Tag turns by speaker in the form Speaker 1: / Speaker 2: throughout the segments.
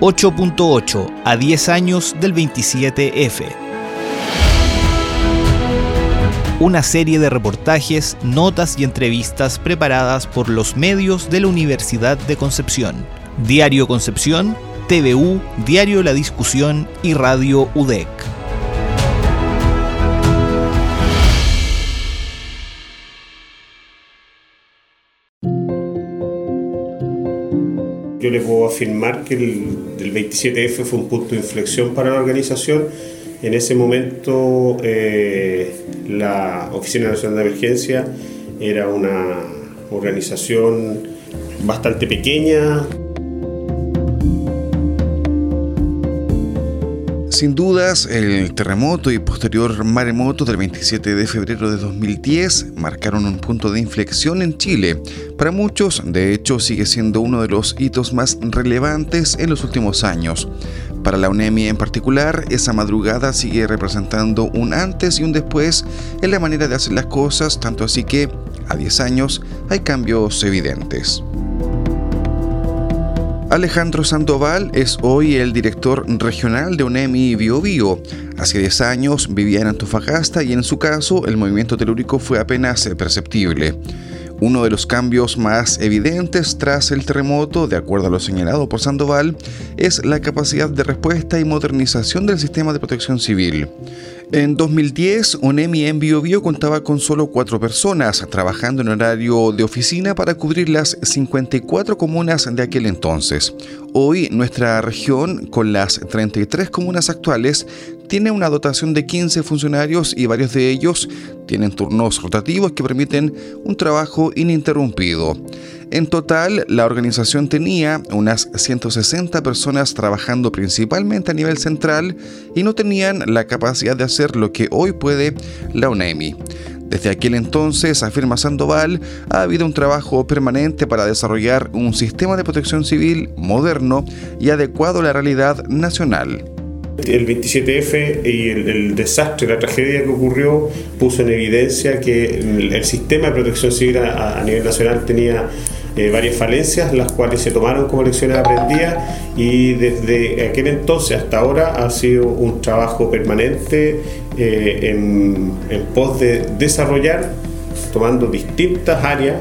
Speaker 1: 8.8 a 10 años del 27F. Una serie de reportajes, notas y entrevistas preparadas por los medios de la Universidad de Concepción. Diario Concepción, TVU, Diario La Discusión y Radio UDEC.
Speaker 2: Yo le puedo afirmar que el, 27F fue un punto de inflexión para la organización. En ese momento eh, la Oficina Nacional de Emergencia era una organización bastante pequeña,
Speaker 3: Sin dudas, el terremoto y posterior maremoto del 27 de febrero de 2010 marcaron un punto de inflexión en Chile. Para muchos, de hecho, sigue siendo uno de los hitos más relevantes en los últimos años. Para la UNEMI en particular, esa madrugada sigue representando un antes y un después en la manera de hacer las cosas, tanto así que, a 10 años, hay cambios evidentes. Alejandro Sandoval es hoy el director regional de UNEMI Bio Bio. Hace 10 años vivía en Antofagasta y en su caso el movimiento telúrico fue apenas perceptible. Uno de los cambios más evidentes tras el terremoto, de acuerdo a lo señalado por Sandoval, es la capacidad de respuesta y modernización del sistema de protección civil. En 2010, UNEMI en Bio, contaba con solo cuatro personas trabajando en horario de oficina para cubrir las 54 comunas de aquel entonces. Hoy, nuestra región, con las 33 comunas actuales, tiene una dotación de 15 funcionarios y varios de ellos tienen turnos rotativos que permiten un trabajo ininterrumpido. En total, la organización tenía unas 160 personas trabajando principalmente a nivel central y no tenían la capacidad de hacer lo que hoy puede la UNEMI. Desde aquel entonces, afirma Sandoval, ha habido un trabajo permanente para desarrollar un sistema de protección civil moderno y adecuado a la realidad nacional.
Speaker 2: El 27F y el, desastre, la tragedia que ocurrió puso en evidencia que el, sistema de protección civil a nivel nacional tenía eh, varias falencias, las cuales se tomaron como lecciones aprendidas y desde aquel entonces hasta ahora ha sido un trabajo permanente eh, en, pos de desarrollar, tomando distintas áreas,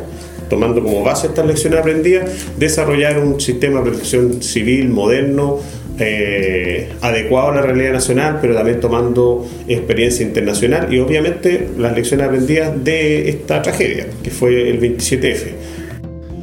Speaker 2: tomando como base estas lecciones aprendidas, desarrollar un sistema de protección civil moderno, eh, adecuado a la realidad nacional, pero también tomando experiencia internacional y obviamente las lecciones aprendidas de esta tragedia, que fue el 27F.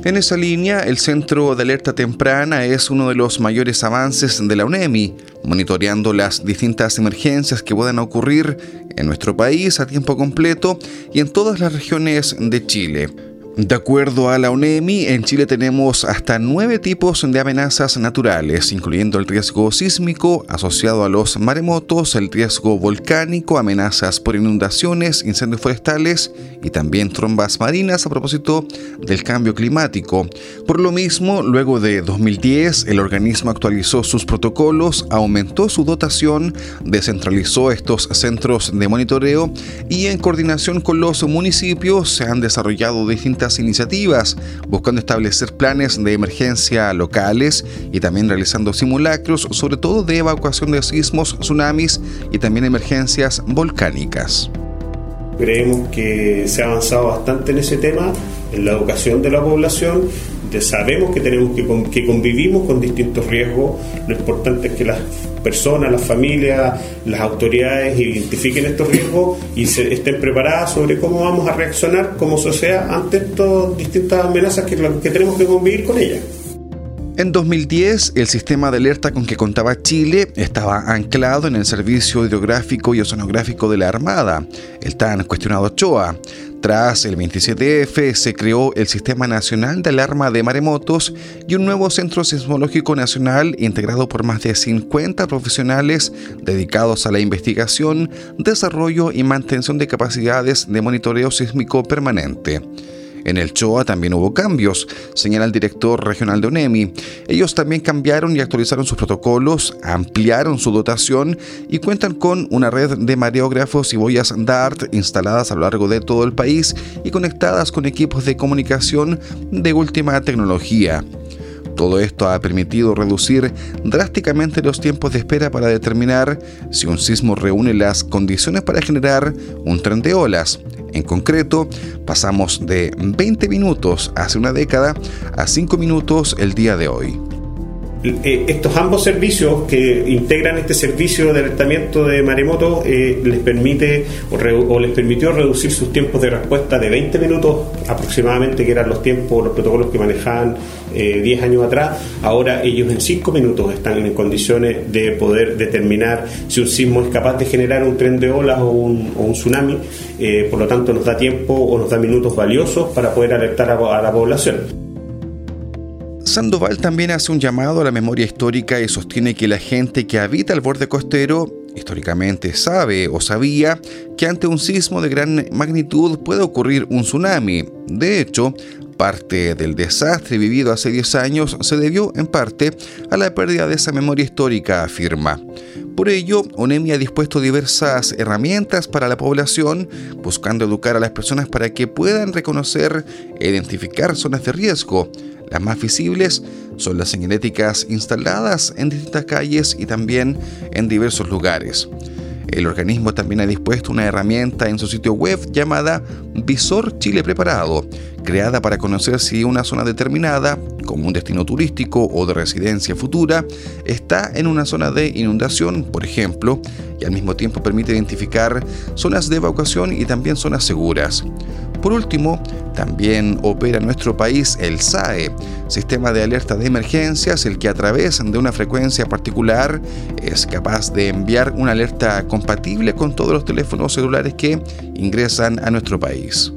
Speaker 3: En esa línea, el Centro de Alerta Temprana es uno de los mayores avances de la UNEMI, monitoreando las distintas emergencias que puedan ocurrir en nuestro país a tiempo completo y en todas las regiones de Chile. De acuerdo a la UNEMI, en Chile tenemos hasta nueve tipos de amenazas naturales, incluyendo el riesgo sísmico asociado a los maremotos, el riesgo volcánico, amenazas por inundaciones, incendios forestales y también trombas marinas a propósito del cambio climático. Por lo mismo, luego de 2010, el organismo actualizó sus protocolos, aumentó su dotación, descentralizó estos centros de monitoreo y en coordinación con los municipios se han desarrollado distintas iniciativas, buscando establecer planes de emergencia locales y también realizando simulacros, sobre todo de evacuación de sismos, tsunamis y también emergencias volcánicas.
Speaker 2: Creemos que se ha avanzado bastante en ese tema, en la educación de la población. Sabemos que tenemos que, convivimos con distintos riesgos. Lo importante es que las personas, las familias, las autoridades identifiquen estos riesgos y estén preparadas sobre cómo vamos a reaccionar como sociedad ante estas distintas amenazas que tenemos que convivir con ellas.
Speaker 3: En 2010, el sistema de alerta con que contaba Chile estaba anclado en el Servicio Hidrográfico y Oceanográfico de la Armada, el tan cuestionado CHOA. Tras el 27F se creó el Sistema Nacional de Alarma de Maremotos y un nuevo Centro Sismológico Nacional integrado por más de 50 profesionales dedicados a la investigación, desarrollo y mantención de capacidades de monitoreo sísmico permanente. En el CHOA también hubo cambios, señala el director regional de UNEMI. Ellos también cambiaron y actualizaron sus protocolos, ampliaron su dotación y cuentan con una red de mareógrafos y boyas DART instaladas a lo largo de todo el país y conectadas con equipos de comunicación de última tecnología. Todo esto ha permitido reducir drásticamente los tiempos de espera para determinar si un sismo reúne las condiciones para generar un tren de olas. En concreto, pasamos de 20 minutos hace una década a 5 minutos el día de hoy.
Speaker 2: Eh, estos ambos servicios que integran este servicio de alertamiento de maremoto eh, les permite o, les permitió reducir sus tiempos de respuesta de 20 minutos aproximadamente, que eran los tiempos, los protocolos que manejaban 10 eh, años atrás. Ahora ellos en 5 minutos están en condiciones de poder determinar si un sismo es capaz de generar un tren de olas o un, tsunami. por lo tanto, nos da tiempo o nos da minutos valiosos para poder alertar a la población.
Speaker 3: Sandoval también hace un llamado a la memoria histórica y sostiene que la gente que habita el borde costero históricamente sabe o sabía que ante un sismo de gran magnitud puede ocurrir un tsunami. De hecho, parte del desastre vivido hace 10 años se debió en parte a la pérdida de esa memoria histórica, afirma. Por ello, ONEMI ha dispuesto diversas herramientas para la población, buscando educar a las personas para que puedan reconocer e identificar zonas de riesgo las más visibles son las señaléticas instaladas en distintas calles y también en diversos lugares. El organismo también ha dispuesto una herramienta en su sitio web llamada Visor Chile Preparado, creada para conocer si una zona determinada, como un destino turístico o de residencia futura, está en una zona de inundación, por ejemplo, y al mismo tiempo permite identificar zonas de evacuación y también zonas seguras. Por último, también opera en nuestro país el SAE, Sistema de Alerta de Emergencias, el que a través de una frecuencia particular es capaz de enviar una alerta compatible con todos los teléfonos celulares que ingresan a nuestro país.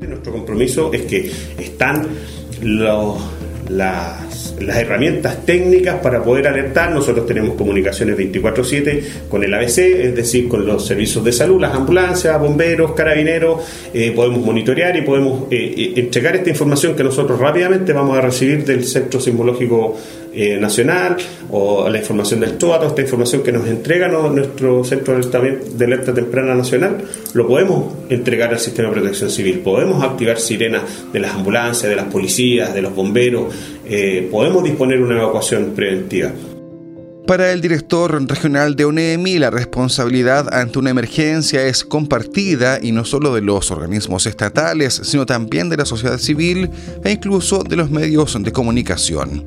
Speaker 2: Nuestro compromiso es que están los las, herramientas técnicas para poder alertar. Nosotros tenemos comunicaciones 24/7 con el ABC, es decir, con los servicios de salud, las ambulancias, bomberos, carabineros, eh, podemos monitorear y podemos eh, eh, entregar esta información que nosotros rápidamente vamos a recibir del Centro Sismológico Nacional o la información del TOA, toda esta información que nos entrega nuestro Centro de Alerta Temprana Nacional, lo podemos entregar al sistema de protección civil. Podemos activar sirenas de las ambulancias, de las policías, de los bomberos, eh, podemos disponer una evacuación preventiva.
Speaker 3: Para el director regional de ONEMI, la responsabilidad ante una emergencia es compartida y no solo de los organismos estatales, sino también de la sociedad civil e incluso de los medios de comunicación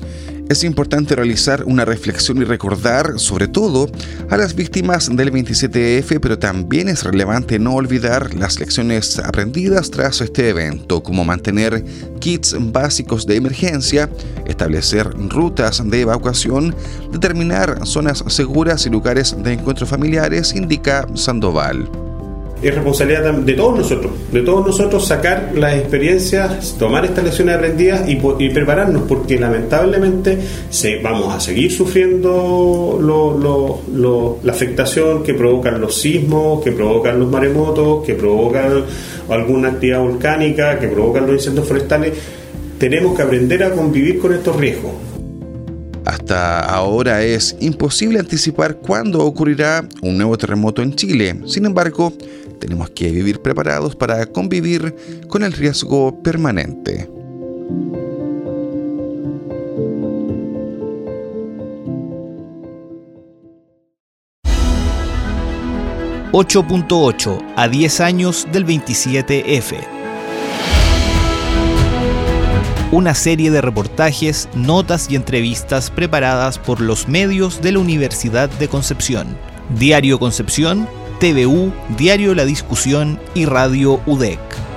Speaker 3: es importante realizar una reflexión y recordar, sobre todo, a las víctimas del 27F, pero también es relevante no olvidar las lecciones aprendidas tras este evento, como mantener kits básicos de emergencia, establecer rutas de evacuación, determinar zonas seguras y lugares de encuentros familiares, indica Sandoval
Speaker 2: es responsabilidad de todos nosotros, de todos nosotros sacar las experiencias, tomar estas lecciones aprendidas y, prepararnos, porque lamentablemente se, vamos a seguir sufriendo la afectación que provocan los sismos, que provocan los maremotos, que provocan alguna actividad volcánica, que provocan los incendios forestales. Tenemos que aprender a convivir con estos riesgos.
Speaker 3: Hasta ahora es imposible anticipar cuándo ocurrirá un nuevo terremoto en Chile. Sin embargo, tenemos que vivir preparados para convivir con el riesgo permanente.
Speaker 1: ...8.8 a 10 años del 27F. Una serie de reportajes, notas y entrevistas preparadas por los medios de la Universidad de Concepción. Diario Concepción TVU, Diario La Discusión y Radio UDEC.